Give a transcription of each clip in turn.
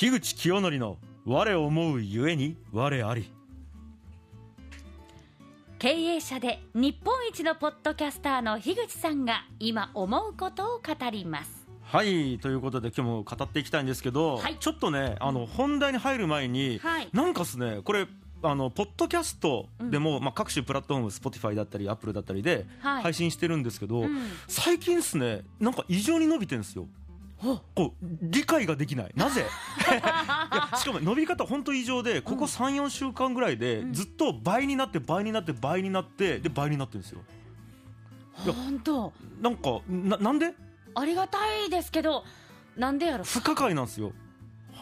樋口清則の我思うゆえに我あり。経営者で日本一のポッドキャスターの樋口さんが今思うことを語ります。はいということで今日も語っていきたいんですけど、はい。ちょっとねあの本題に入る前に、はい。なんかですねこれあのポッドキャストでも、まあ、各種プラットフォーム Spotify だったり Apple だったりではい。配信してるんですけど、うん。最近ですねなんか異常に伸びてるんですよ。こう理解ができない。なぜ？いやしかも伸び方本当異常でここ34週間ぐらいでうん。ずっと倍になって倍になって倍になってで倍になってるんですよ。本当。なんかななんで？ありがたいですけどなんでやろ不可解なんですよ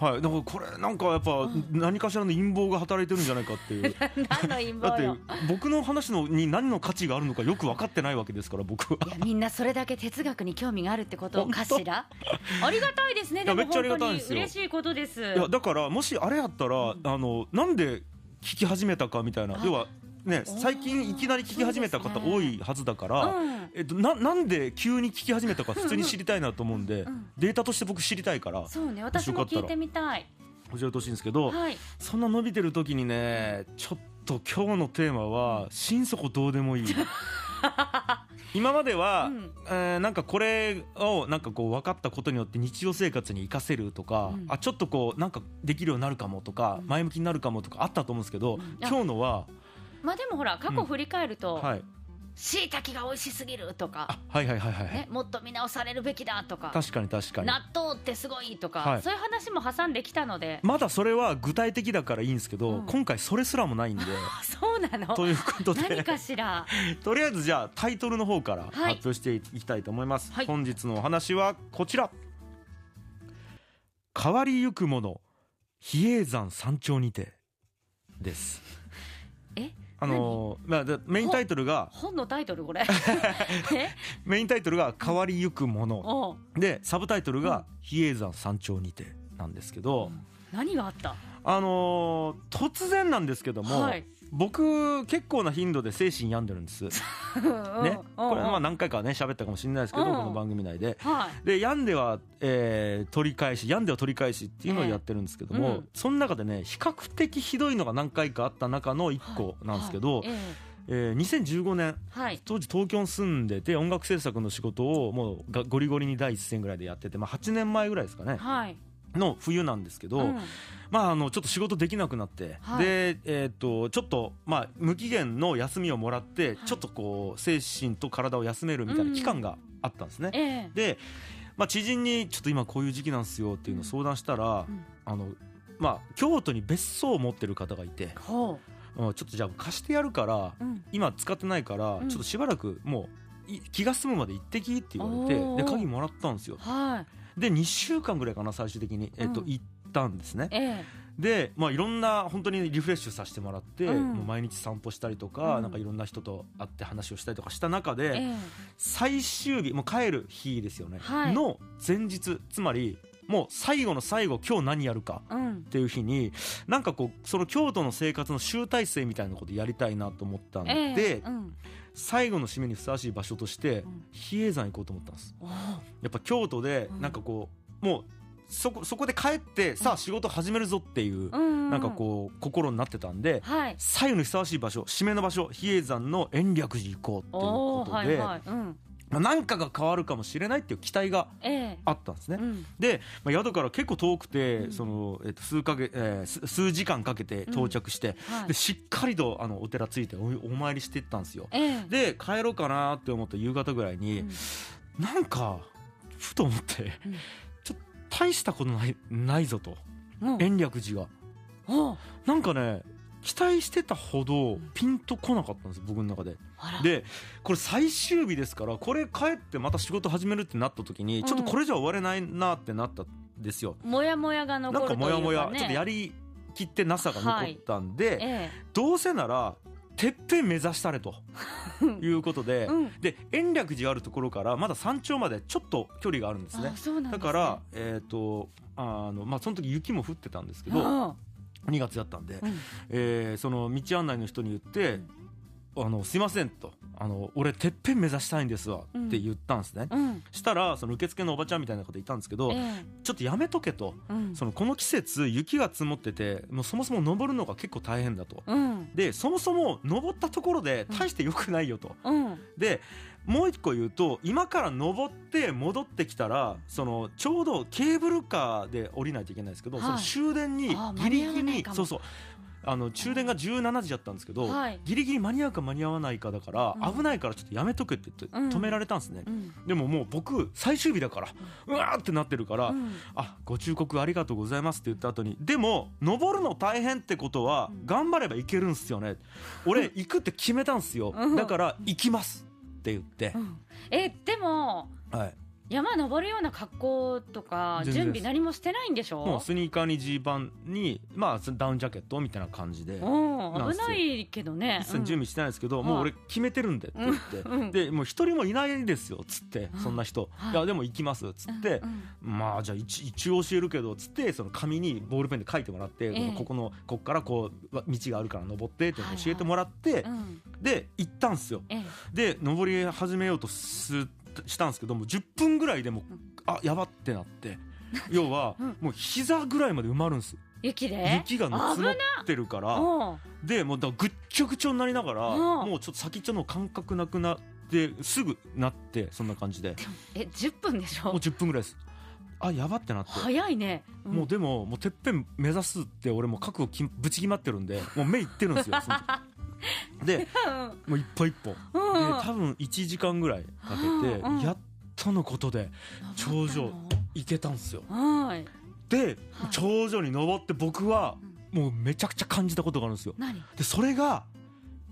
はい。だからこれなんかやっぱうん。何かしらの陰謀が働いてるんじゃないかっていう。何の陰だって僕の話のに何の価値があるのかよく分かってないわけですから僕は。いやみんなそれだけ哲学に興味があるってことかしら？ありがたいですね。でも本当に嬉しいことです。いやだからもしあれやったら、ん。あのなんで聞き始めたかみたいな。あ要はね最近いきなり聞き始めた方多いはずだから、うん。えっと、ななんで急に聞き始めたか普通に知りたいなと思うんで、うん。データとして僕知りたいからそうね私も聞いてみたい。教えてほしいんですけど、はい。そんな伸びてる時にねちょっと今日のテーマは心底どうでもいい。今までは、うん。えーなんかこれをなんかこう分かったことによって日常生活に生かせるとか、うん。あちょっとこうなんかできるようになるかもとか、うん。前向きになるかもとかあったと思うんですけど、うん。今日のは、まあでもほら過去振り返るとはい、しいたけが美味しすぎるとかあはいはいはいはい、はい。ねもっと見直されるべきだとか確かに確かに。納豆ってすごいとか、はい。そういう話も挟んできたので、まだそれは具体的だからいいんですけど、うん。今回それすらもないんで。あそうなの？ということで。何かしら？とりあえずじゃあタイトルの方からはい。発表していきたいと思います、はい。本日のお話はこちら。変わりゆくもの比叡山山頂にてです。え？あのーまあでメインタイトルが本のタイトルこれ。え？メインタイトルが変わりゆくもの。でサブタイトルが比叡山山頂にてなんですけど、何があった？あのー突然なんですけども、はい。僕結構な頻度で精神病んでるんです。ね。ねこれまあ何回かね喋ったかもしれないですけどうんこの番組内で。はい。で病んでは、えー取り返し病んでは取り返しっていうのをやってるんですけども、ええうん。その中でね比較的ひどいのが何回かあった中の1個なんですけど、はい。ええ。ー2015年えはい。当時東京に住んでて音楽制作の仕事をもうがゴリゴリに第一線ぐらいでやってて、まあ、8年前ぐらいですかね。はいの冬なんですけど、うん。まあ、あのちょっと仕事できなくなって、はい。で、えー、とちょっと、まあ、無期限の休みをもらって、はい。ちょっとこう精神と体を休めるみたいな期間があったんですね。ええ。で、まあ、知人にちょっと今こういう時期なんですよっていうのを相談したら、うん。あのまあ、京都に別荘を持ってる方がいて、ほう。んちょっとじゃあ貸してやるからううん。今使ってないから、うん。ちょっとしばらくもうい気が済むまで行ってきって言われてで鍵もらったんですよ。はいで2週間ぐらいかな最終的に、えっとうん行ったんですね。ええ。で、まあ、いろんな本当にリフレッシュさせてもらって、うん。もう毎日散歩したりとか,、うん。なんかいろんな人と会って話をしたりとかした中で、ええ。最終日もう帰る日ですよね、はい。の前日つまりもう最後の最後今日何やるかうん。っていう日になんかこうその京都の生活の集大成みたいなことやりたいなと思ったんで、最後の締めにふさわしい場所としてうん。比叡山行こうと思ったんです。やっぱ京都でうん。なんかこうもうそこそこで帰ってさあ仕事始めるぞっていううんなんかこう心になってたんではい。最後にふさわしい場所締めの場所比叡山の延暦寺行こうっていうことではいはい。うん。まあ何かが変わるかもしれないっていう期待がええ。あったんですね。う。ん。で、まあ、宿から結構遠くて、うんそのえっと数か月、えーす数時間かけて到着して、はい。でしっかりとあのお寺ついておお参りしていったんですよ。ええ。で帰ろうかなって思った夕方ぐらいに、うん。なんかふと思って、うん。ちょっと大したことないないぞと。うん。延暦寺が。なんかね期待してたほどピンとこなかったんですよ僕の中で。でこれ最終日ですからこれ帰ってまた仕事始めるってなった時に、うん。ちょっとこれじゃ終われないなってなったんですよ。もやもやが残なんかるというかね。モヤモヤちょっとやりきってなさが残ったんで、えどうせならてっぺん目指したれとえ いうことで、うん。で延暦寺あるところからまだ山頂までちょっと距離があるんですね。すね。だからえっ、とあのまあその時雪も降ってたんですけどあ2月だったんで、あうん。えーその道案内の人に言って「あのすいません」と「あの俺てっぺん目指したいんですわうん。って言ったんですね、うん。したらその受付のおばちゃんみたいな方いたんですけど、えちょっとやめとけとそのこの季節雪が積もっててもうそもそも登るのが結構大変だと。うん。でそもそも登ったところで大して良くないよと、うん。でもう一個言うと今から登って戻ってきたらそのちょうどケーブルカーで降りないといけないんですけど、はい。その終電にギリギリそうそう。あの終電が17時だったんですけど、はい。ギリギリ間に合うか間に合わないかだから、うん。危ないからちょっとやめとけって言ってうん。止められたんですね、うん。でももう僕最終日だからうわーってなってるから、うん。あご忠告ありがとうございますって言った後にでも登るの大変ってことはうん。頑張ればいけるんすよね。俺行くって決めたんすよ。うん。だから行きますって言って。う、ん。えでもはい、山登るような格好とか準備何もしてないんでしょ？もうスニーカーにジーパンにまあダウンジャケットみたいな感じで。危ないけどね。一切準備してないですけど、うん。もう俺決めてるんでって言って、うんうん。でもう一人もいないですよっつってうん。そんな人、はい。いやでも行きますっつって、うんまあじゃあ一一応教えるけどっつってその紙にボールペンで書いてもらって、ええ。ここのここからこうわ道があるから登ってって教えてもらって、うん。で行ったんですよ。ええ。で登り始めようとすしたんですけども10分ぐらいでもううん。あやばってなって。要はうん。もう膝ぐらいまで埋まるんです。雪で？雪が積もってるから。うんでもうだぐっちょぐちょになりながらうん。もうちょっと先っちょの感覚なくなってすぐなってそんな感じで。え10分でしょ？もう10分ぐらいです。あやばってなって。早いね。ん。もうでももうてっぺん目指すって俺も覚悟きぶち決まってるんでもう目いってるんですよ でもう一歩一歩多分1時間ぐらいかけてうんやっとのことで頂上行けたんですよ。はい。ではい。頂上に登って僕はもうめちゃくちゃ感じたことがあるんですよ。何？でそれが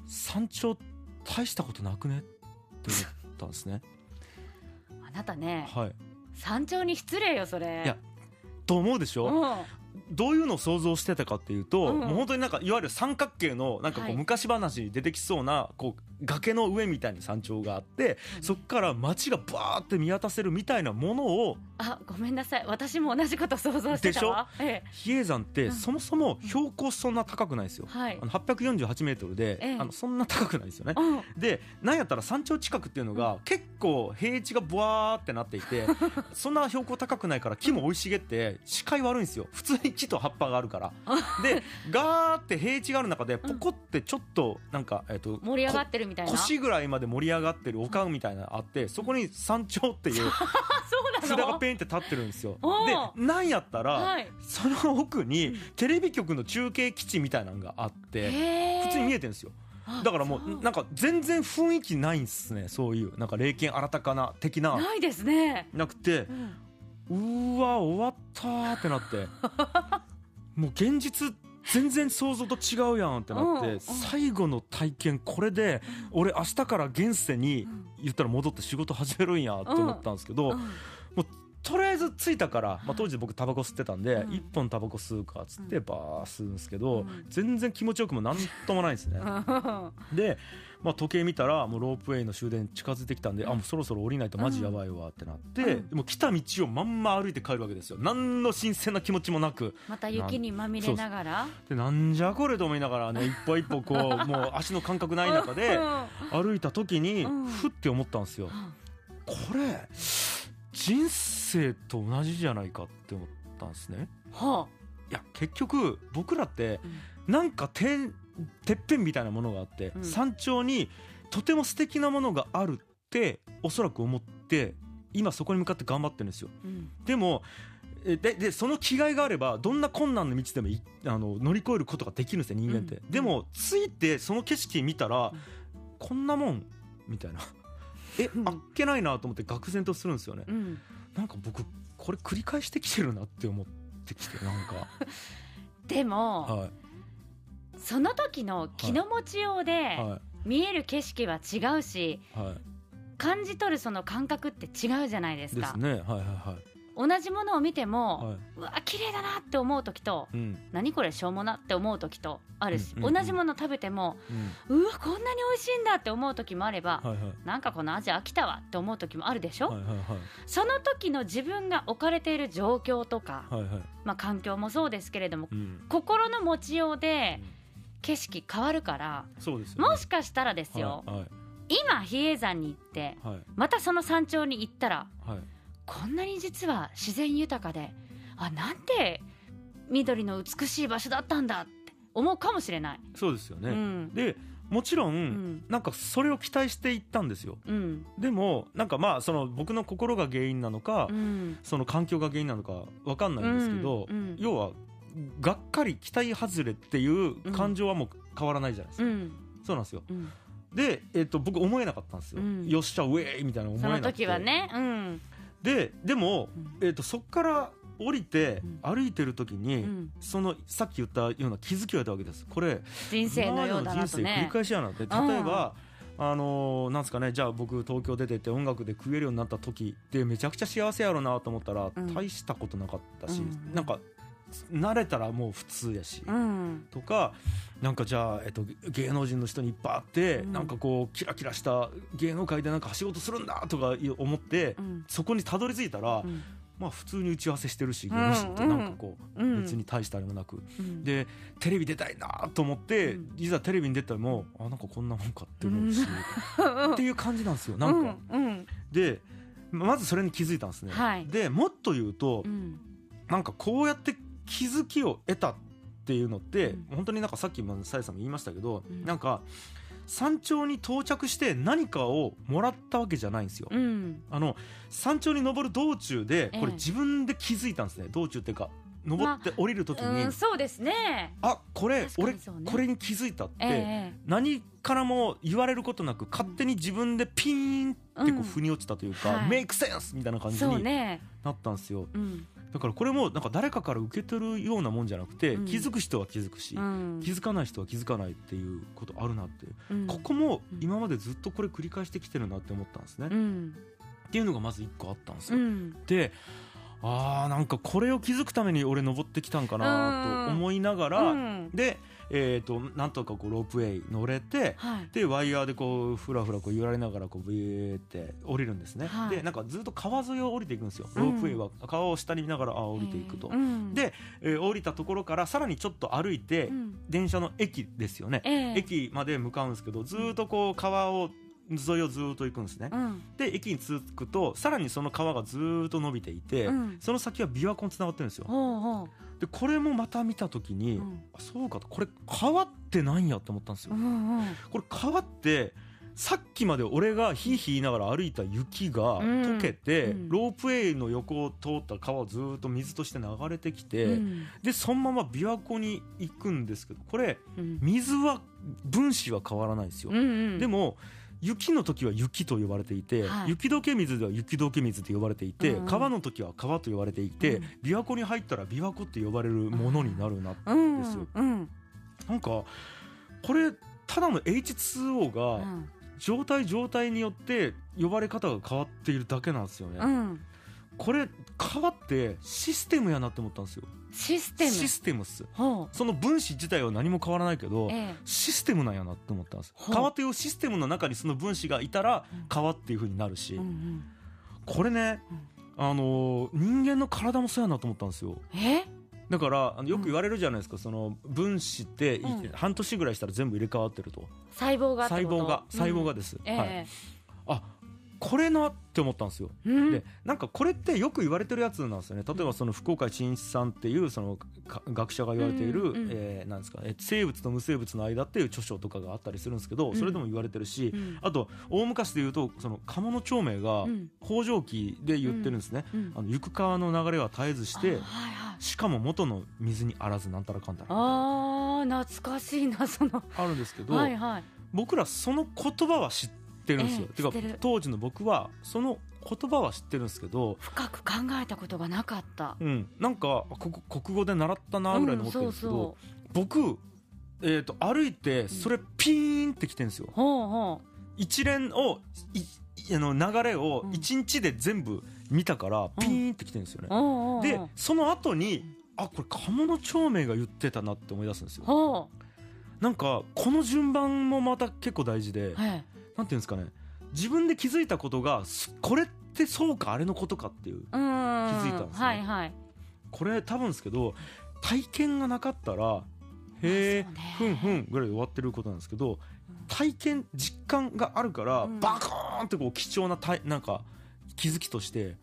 山頂大したことなくねって思ったんですね。あなたねはい。山頂に失礼よそれ。いやと思うでしょ、うん。どういうのを想像してたかっていうと、うん。もう本当になんかいわゆる三角形のなんかこはい。う昔話に出てきそうなこう崖の上みたいに山頂があって、そっから街がバーって見渡せるみたいなものをあごめんなさい。私も同じこと想像してたわ。え比叡山ってうん。そもそも標高そんな高くないんですよ。え。はい。あの848メートルで、ええ。あのそんな高くないですよね。うん。でなんやったら山頂近くっていうのが結構平地がブワーってなっていて そんな標高高くないから木も生い茂って視界悪いんですよ。普通に木と葉っぱがあるから。でガーって平地がある中でポコってちょっとなんか、えっと盛り上がってるみたいな。こ腰ぐらいまで盛り上がってる丘みたいなのあってそこに山頂っていう 札がペンって立ってるんですよ。おでーなんやったら、はい。その奥にうん。テレビ局の中継基地みたいなのがあって普通に見えてるんですよ。あだからもそう。なんか全然雰囲気ないんすねそういうなんか霊剣新たかな的な。ないですね。なくてうん。うーわ終わったーってなって。もう現実全然想像と違うやんってなって、最後の体験これで俺明日から現世にうん。言ったら戻って仕事始めるんやって思ったんですけど、うんとりあえず着いたから、まあ、当時僕タバコ吸ってたんで、うん。一本タバコ吸うかっつってうん。バー吸うんですけど、うん。全然気持ちよくもなんともないんですね。で、まあ、時計見たらもうロープウェイの終電近づいてきたんで、あもうそろそろ降りないとマジやばいわってなって、うん。もう来た道をまんま歩いて帰るわけですよ。何の新鮮な気持ちもなく。また雪にまみれながら。でなんじゃこれと思いながらね一歩一歩こう もう足の感覚ない中で歩いた時にうん。ふって思ったんですよ。これ人生と同じじゃないかって思ったんですね。はいや結局僕らってあなんかててっぺんみたいなものがあって、うん。山頂にとても素敵なものがあるっておそらく思って今そこに向かって頑張ってるんですよ。うん。でもえででその気概があればどんな困難の道でもいあの乗り越えることができるんですよ人間って、うん。でもついてその景色見たら、うん。こんなもんみたいなえうん。あっけないなと思って愕然とするんですよね、うん。なんか僕これ繰り返してきてるなって思ってきてなんか。でもはい。その時の気の持ちようでは見える景色は違うしい。は感じ取るその感覚って違うじゃないでいすか。ですね。はいはいはい同じものを見ても、はい。うわ綺麗だなって思う時とうん。何これしょうもなって思う時とあるし、うんうんうん。同じもの食べてもうん。うわこんなに美味しいんだって思う時もあれば、はいはい。なんかこの味飽きたわって思う時もあるでしょ、はいはいはい。その時の自分が置かれている状況とか、はいはい。まあ、環境もそうですけれどもうん。心の持ちようでうん。景色変わるからね。もしかしたらですよ、はいはい。今比叡山に行ってはい。またその山頂に行ったらはいこんなに実は自然豊かであなんて緑の美しい場所だったんだって思うかもしれない。そうですよね、うん。でもちろん、うん。なんかそれを期待していったんですよ。うん。でもなんかまあその僕の心が原因なのか、うん。その環境が原因なのかわかんないんですけど、要はがっかり期待外れっていう感情はもう変わらないじゃないですか、うん。そうなんですよ。うん。で、えっと僕思えなかったんですよ、うん。よっしゃウェイみたいな思えそのなくて。時はね。うんででも、えっとそっから降りてうん。歩いてる時に、うん。そのさっき言ったような気づきを得たわけです。これ人生のようだ今までの人生繰りなとね。返しやなって。例えば、あのーなんですかねじゃあ僕東京出てって音楽で食えるようになった時ってめちゃくちゃ幸せやろうなと思ったら、うん。大したことなかったし、うん。なんか慣れたらもう普通やし、うん。とかなんかじゃあ、えっと、芸能人の人にいっぱい会って、うん。なんかこうキラキラした芸能界でなんか仕事するんだとか思って、うん。そこにたどり着いたら、うん。まあ普通に打ち合わせしてるしん。芸能人となんかこう、うん。別に大したあれもなく、うん。でテレビ出たいなと思って、うん。いざテレビに出たらもあなんかこんなもんかって思うし、っていう感じなんですよなんか、でまずそれに気づいたんですね、はい。でもっと言うと、うん。なんかこうやって気づきを得たっていうのって、うん。本当になんかさっきもさやさんも言いましたけど、うん。なんか山頂に到着して何かをもらったわけじゃないんですよ、うん。あの山頂に登る道中でこれええ自分で気づいたんですね。道中っていうか登って降りる時に、うんそうですね。あこれね。これに気づいたって、ええ何からも言われることなく勝手に自分でピーンってこうん。う腑に落ちたというか、はい。メイクセンスみたいな感じにね。なったんですよ。うんだからこれもなんか誰かから受け取るようなもんじゃなくて、うん。気づく人は気づくし、うん。気づかない人は気づかないっていうことあるなって、うん。ここも今までずっとこれ繰り返してきてるなって思ったんですね、っうん。ていうのがまず一個あったんですよ、うん。であーなんかこれを気づくために俺登ってきたんかなと思いながら、うん。で、えー、となんとかこうロープウェイ乗れてはい。でワイヤーでこうふらふらこう揺られながらこうブイーって降りるんですね、はい。でなんかずっと川沿いを降りていくんですよ。うん。ロープウェイは川を下に見ながらあ降りていくと、うん。で、えー降りたところからさらにちょっと歩いて、うん。電車の駅ですよね、ええ。駅まで向かうんですけどずーっとこう川を沿いをずーっと行くんですね、うん。で駅に着くとさらにその川がずーっと伸びていて、うん。その先は琵琶湖につながってるんですよ。ほうほう。でこれもまた見た時に、うん。あそうかと。これ川ってなんやって思ったんですよ、うんうん。これ川ってさっきまで俺がヒーヒー言いながら歩いた雪がうん。溶けて、うん。ロープウェイの横を通った川をずーっと水として流れてきて、うん。でそのまま琵琶湖に行くんですけどこれうん水は分子は変わらないんですよ、でも雪の時は雪と呼ばれていて、はい。雪解け水では雪解け水と呼ばれていて、うん。うん川の時は川と呼ばれていて、うん。琵琶湖に入ったら琵琶湖って呼ばれるものになるな、うんですよ。うんなんかこれただの H2O うがん。状態状態によって呼ばれ方が変わっているだけなんですよね、うんこれ川ってシステムやなって思ったんですよ。システム？システムっす。ほその分子自体は何も変わらないけどうええ。システムなんやなって思ったんですほう。川というシステムの中にその分子がいたらうん。川っていう風になるし、うんうん。これね、あのー人間の体もそうやなと思ったんですよ。え？だからよく言われるじゃないですか、その分子って半年ぐらいしたら全部入れ替わってると。細胞が細胞が細胞がでです、えはい、えあこれなって思ったんですよ。うん。でなんかこれってよく言われてるやつなんですよね。例えばその福岡真一さんっていうそのか学者が言われている、うんうんえーなんですかえ生物と無生物の間っていう著書とかがあったりするんですけどそれでも言われてるし、うん。あと大昔で言うとその鴨の長明がうん。北条記で言ってるんですね、うんあの行く川の流れは絶えずしてあはいはいしかも元の水にあらずなんたらかんたらあー懐かしいなその。あるんですけど、はいはい。僕らその言葉は知ってるんですよ、てかええてる。当時の僕はその言葉は知ってるんですけど、深く考えたことがなかった。うん、なんかここ国語で習ったなぐらいに思ってるんですけど、うん僕、えー、と歩いてそれピーンってきてるんですよ。そうほう。ほ一連をあの流れをうん。一日で全部見たからピーンってきてるんですよね。う、おうおうおうでその後にあこれ鴨の長明が言ってたなって思い出すんですよ。ほなんかこの順番もまた結構大事で、うはいなんていうんですかね。自分で気づいたことがすこれってそうかあれのことかっていううん。気気づいたんですね。はいはい。これ多分ですけど体験がなかったらへえまあふんね。ふんぐらいで終わってることなんですけど体験実感があるから、うん。バコーンってこう貴重なたいなんか気づきとして、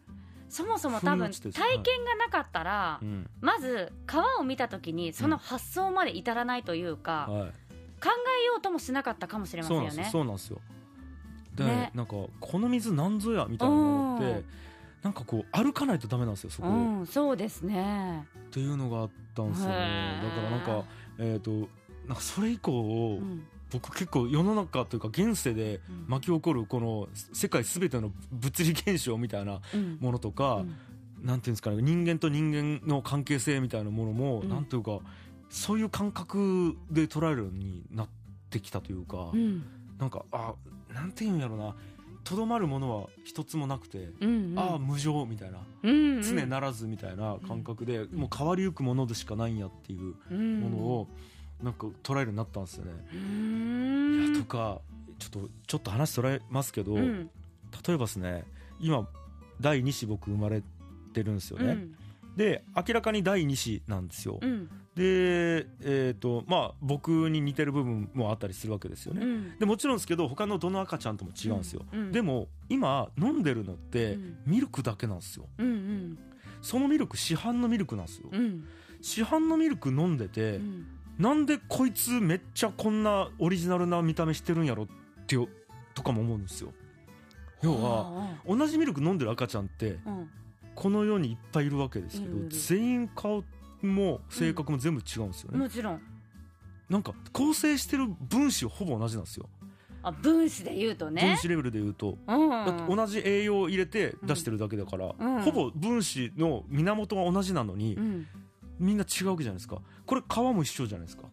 そもそも多分体験がなかったらうん。まず川を見た時にその発想まで至らないというか、はい、考えようともしなかったかもしれませそうんなんですよよね。そうなんですよ。で、ね。なんかこの水なんぞやみたいなものって、うん。なんかこう歩かないとダメなんですよそこ、うん、そうですね。っていうのがあったんですよね。だからなんかえっ、となんかそれ以降、うん。僕結構世の中というか現世でうん。巻き起こるこの世界すべての物理現象みたいなうん。ものとか、うん。なんていうんですかね人間と人間の関係性みたいなものも、うん。なんていうかそういう感覚で捉えるようになってきたというか、うん。なんかあなんていうんやろな。とどまるものは一つもなくて、うんうん。ああ無常みたいな。うんうん。常ならずみたいな感覚で、ん。もう変わりゆくものでしかないんやっていうものをなんか捉えるようになったんですよね。いやとかちょっとちょっと話それますけど、うん。例えばですね今第2子僕生まれてるんですよね、うん。で明らかに第2子なんですよ、うんでえっ、とまあ僕に似てる部分もあったりするわけですよね、うん。でもちろんですけど他のどの赤ちゃんとも違うんですよ、うん。でも今飲んでるのってうん。ミルクだけなんですよ。うんうん。そのミルク市販のミルクなんですよ、うん。市販のミルク飲んでて、うん。なんでこいつめっちゃこんなオリジナルな見た目してるんやろってよとかも思うんですよ。要はあ同じミルク飲んでる赤ちゃんってこの世にいっぱいいるわけですけど全員顔も性格も全部違うんですよね、もちろん。なんか構成してる分子はほぼ同じなんですよ、あ分子で言うと分ね子レベルで言うと、うんだって同じ栄養を入れて出してるだけだから、うん。ほぼ分子の源が同じなのに、うん。みんな違うわけじゃないですか。これ皮も一緒じゃないですか。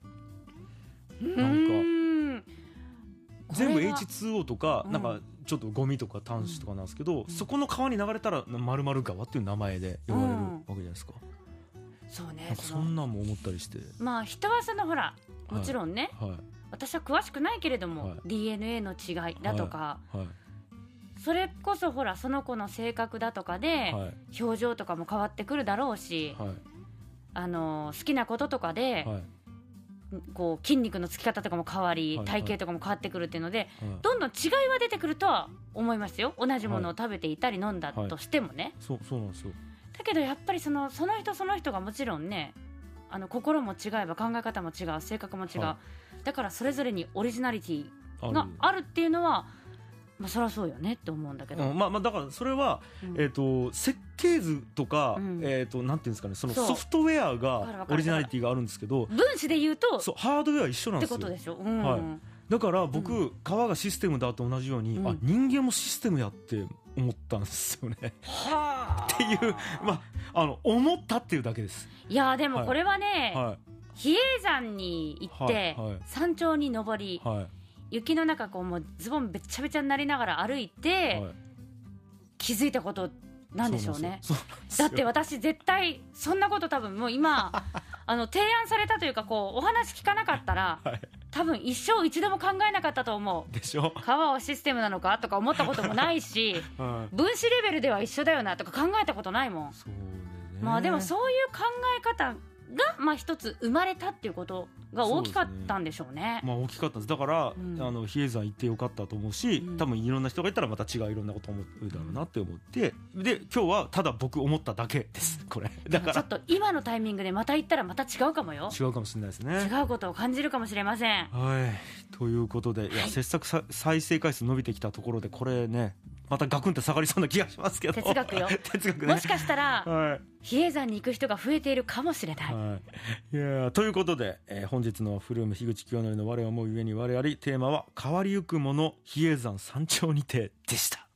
なんか全部これは H2O とか、うん。なんかちょっとゴミとか端子とかなんですけど、そこの川に流れたら川っていう名前で呼ばれるわけじゃないですか、そうねそんなんも思ったりして。まあ人はそのほらもちろんね、はい。私は詳しくないけれども、はい。DNA の違いだとか、はい。それこそほらその子の性格だとかで、はい。表情とかも変わってくるだろうし、はい。あの好きなこととかで、はい。こう筋肉のつき方とかも変わり、はい。体型とかも変わってくるっていうのではい。どんどん違いは出てくるとは思いますよ。同じものを食べていたり飲んだとしてもね、そうそうなんですよだけどやっぱりそのその人その人がもちろんねあの心も違えば考え方も違う性格も違う、はだからそれぞれにオリジナリティがある。っていうのはまあそりゃそうよねって思うんだけど、うん。まあまあだからそれは、うん。えっ、と設計図とか、うん。えっ、となんていうんですかねそのソフトウェアがオリジナリティがあるんですけど分子で言うとそうハードウェア一緒なんってですよ。ことでしょ、うん。はい。だから僕、う川がシステムだと同じように、うん。あ人間もシステムやって思ったんですよね。はあ。っていうまああの思ったっていうだけです。いやでもこれはね、は比叡山に行って、はいはい。山頂に登りいはい。雪の中こうもうズボンべっちゃべちゃになりながら歩いて、はい。気づいたことなんでしょうね。だって私絶対そんなこと多分もう今 あの提案されたというかこうお話聞かなかったらはい。多分一生一度も考えなかったと思う。でしょ、川はシステムなのかとか思ったこともないし はい、分子レベルでは一緒だよなとか考えたことないもん、まあでもそういう考え方がまあ一つ生まれたっていうことが大きかったんでしょうね。まあ大きかったです。だから、うん。あの比叡山行ってよかったと思うし、うん。多分いろんな人がいたらまた違ういろんなこと思うだろうなって思って。で今日はただ僕思っただけです。これ。だから。ちょっと今のタイミングでまた行ったらまた違うかもよ。違うかもしれないですね。違うことを感じるかもしれません。はい。ということでいや、切削さ再生回数伸びてきたところでこれねまたガクンって下がりそうな気がしますけど。哲学よ。哲学ね。もしかしたらはい。比叡山に行く人が増えているかもしれない。はい、いやーということで、えー本日のフルーム樋口清則の我を思うゆえに我ありテーマは変わりゆくもの比叡山山頂にてでした